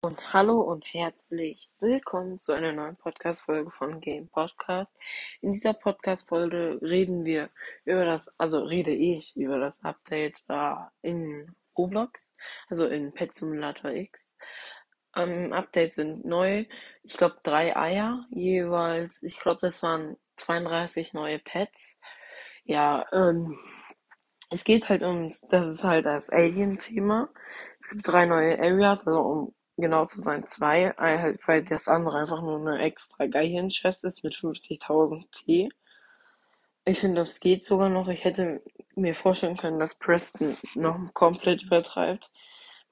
Und hallo und herzlich willkommen zu einer neuen Podcast-Folge von Game Podcast. In dieser Podcast-Folge reden wir über das, also rede ich über das Update äh, in Roblox, also in Pet Simulator X. Ähm, Updates sind neu. Ich glaube drei Eier jeweils. Ich glaube, das waren 32 neue Pets. Ja, ähm, es geht halt um, das ist halt das Alien-Thema. Es gibt drei neue Areas, also um genau zu sein zwei, halt, weil das andere einfach nur eine extra Guardian-Chest ist mit 50.000 T. Ich finde, das geht sogar noch. Ich hätte mir vorstellen können, dass Preston noch komplett übertreibt.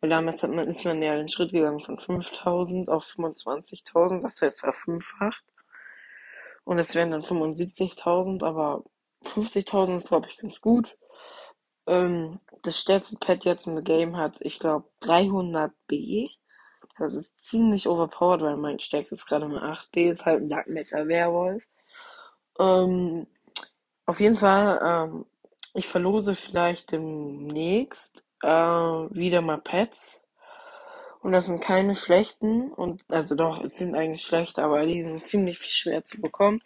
Weil damals hat man, ist man ja den Schritt gegangen von 5000 auf 25.000, das heißt verfünffacht. Und es wären dann 75.000, aber 50.000 ist, glaube ich, ganz gut. Ähm, das stärkste Pad jetzt im Game hat, ich glaube, 300b. Das ist ziemlich overpowered, weil mein stärkstes gerade mit 8b ist halt ein Dark Matter Werwolf. Ähm, auf jeden Fall, ähm, ich verlose vielleicht demnächst äh, wieder mal Pets. Und das sind keine schlechten. Und also doch, es sind eigentlich schlecht, aber die sind ziemlich schwer zu bekommen.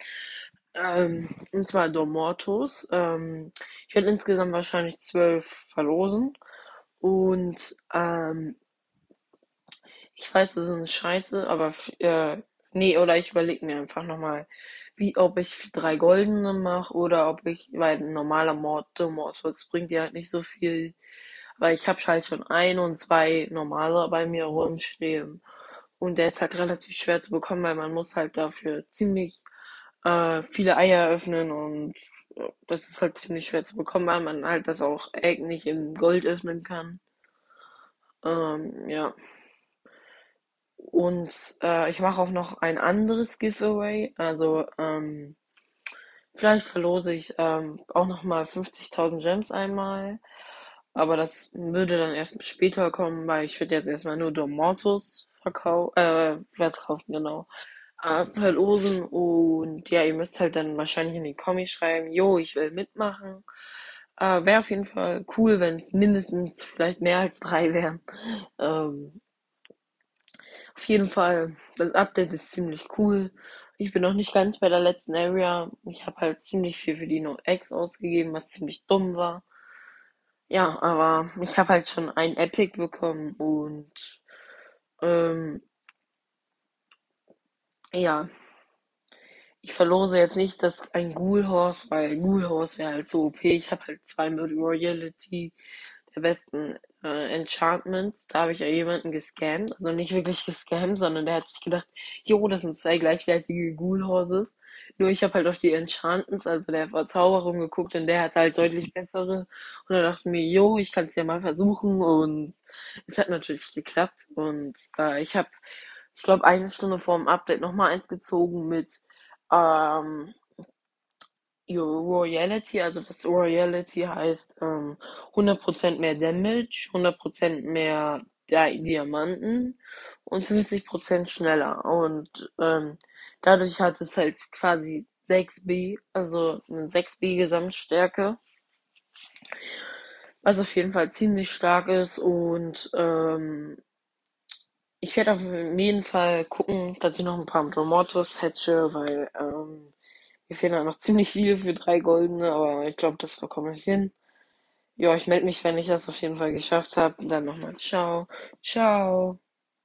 Ähm, und zwar Domortos. Ähm, ich werde insgesamt wahrscheinlich zwölf verlosen. Und ähm, ich weiß, das ist scheiße, aber äh, nee, oder ich überlege mir einfach nochmal, wie ob ich drei goldene mache oder ob ich, weil ein normaler Mord, Mortus bringt ja halt nicht so viel, weil ich habe halt schon ein und zwei normale bei mir rumstehen und der ist halt relativ schwer zu bekommen, weil man muss halt dafür ziemlich äh, viele Eier öffnen und das ist halt ziemlich schwer zu bekommen, weil man halt das auch Egg nicht in Gold öffnen kann. Ähm, ja. Und äh, ich mache auch noch ein anderes Giveaway. Also ähm, vielleicht verlose ich ähm, auch noch mal 50.000 Gems einmal. Aber das würde dann erst später kommen, weil ich würde jetzt erstmal nur Domortus verkaufen, äh, verkaufen, genau, äh, verlosen. Und ja, ihr müsst halt dann wahrscheinlich in die Kommis schreiben, jo, ich will mitmachen. Äh, Wäre auf jeden Fall cool, wenn es mindestens vielleicht mehr als drei wären. Ähm, auf jeden Fall, das Update ist ziemlich cool. Ich bin noch nicht ganz bei der letzten Area. Ich habe halt ziemlich viel für die No X ausgegeben, was ziemlich dumm war. Ja, aber ich habe halt schon ein Epic bekommen und ähm, ja. Ich verlose jetzt nicht das ein Ghoul Horse, weil Ghoul Horse wäre halt so OP. Ich habe halt zwei mit Royalty der besten äh, Enchantments. Da habe ich ja jemanden gescammt. Also nicht wirklich gescammt, sondern der hat sich gedacht, jo, das sind zwei gleichwertige Ghoul Horses. Nur ich habe halt auf die Enchantments, also der Verzauberung geguckt und der hat halt deutlich bessere. Und da dachte mir, jo, ich kann es ja mal versuchen. Und es hat natürlich geklappt. Und äh, ich habe, ich glaube, eine Stunde vor dem Update nochmal eins gezogen mit ähm, Royalty, also das Royalty heißt ähm, 100% mehr Damage, 100% mehr Di Diamanten und 50% schneller. Und ähm, dadurch hat es halt quasi 6B, also eine 6B Gesamtstärke. Was auf jeden Fall ziemlich stark ist und ähm, ich werde auf jeden Fall gucken, dass ich noch ein paar Mortos hatche, weil ähm, mir fehlen halt noch ziemlich viele für drei goldene, aber ich glaube, das bekomme ich hin. Ja, ich melde mich, wenn ich das auf jeden Fall geschafft habe. Dann nochmal ciao. Ciao.